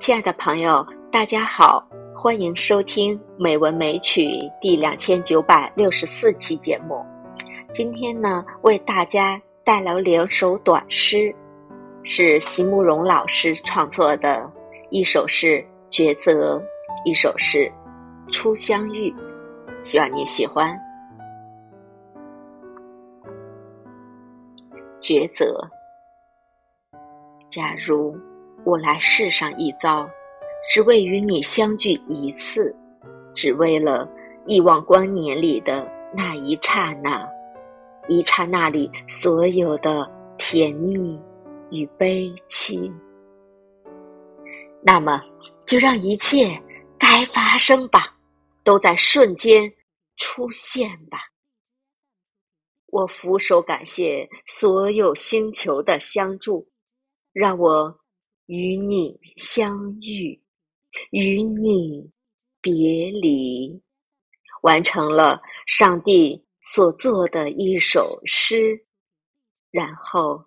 亲爱的朋友，大家好，欢迎收听《美文美曲》第两千九百六十四期节目。今天呢，为大家带来两首短诗，是席慕容老师创作的，一首是《抉择》，一首是《初相遇》，希望你喜欢。抉择，假如。我来世上一遭，只为与你相聚一次，只为了亿万光年里的那一刹那，一刹那里所有的甜蜜与悲戚。那么，就让一切该发生吧，都在瞬间出现吧。我俯首感谢所有星球的相助，让我。与你相遇，与你别离，完成了上帝所做的一首诗，然后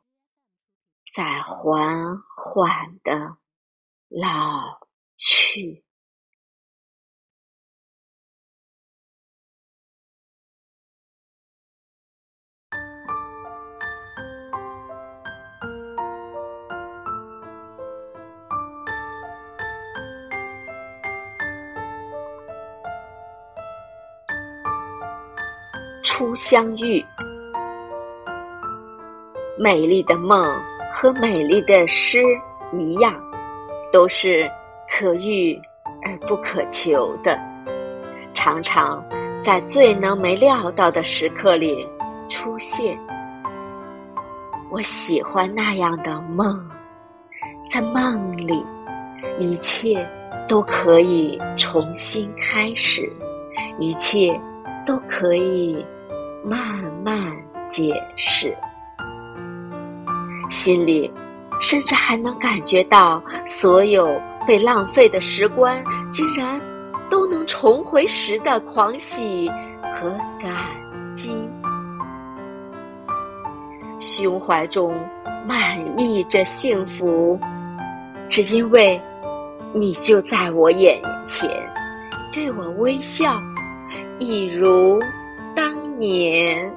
再缓缓的老去。初相遇，美丽的梦和美丽的诗一样，都是可遇而不可求的，常常在最能没料到的时刻里出现。我喜欢那样的梦，在梦里，一切都可以重新开始，一切。都可以慢慢解释，心里甚至还能感觉到，所有被浪费的时光，竟然都能重回时的狂喜和感激，胸怀中满溢着幸福，只因为你就在我眼前，对我微笑。一如年，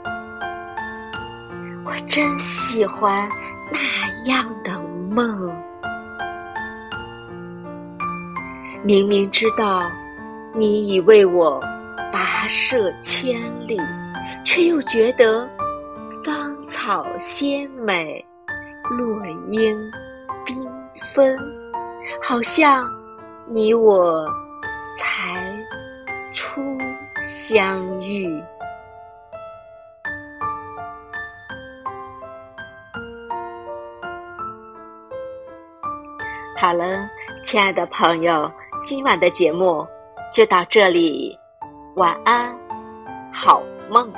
我真喜欢那样的梦。明明知道你已为我跋涉千里，却又觉得芳草鲜美，落英缤纷，好像你我才初。相遇。好了，亲爱的朋友，今晚的节目就到这里，晚安，好梦。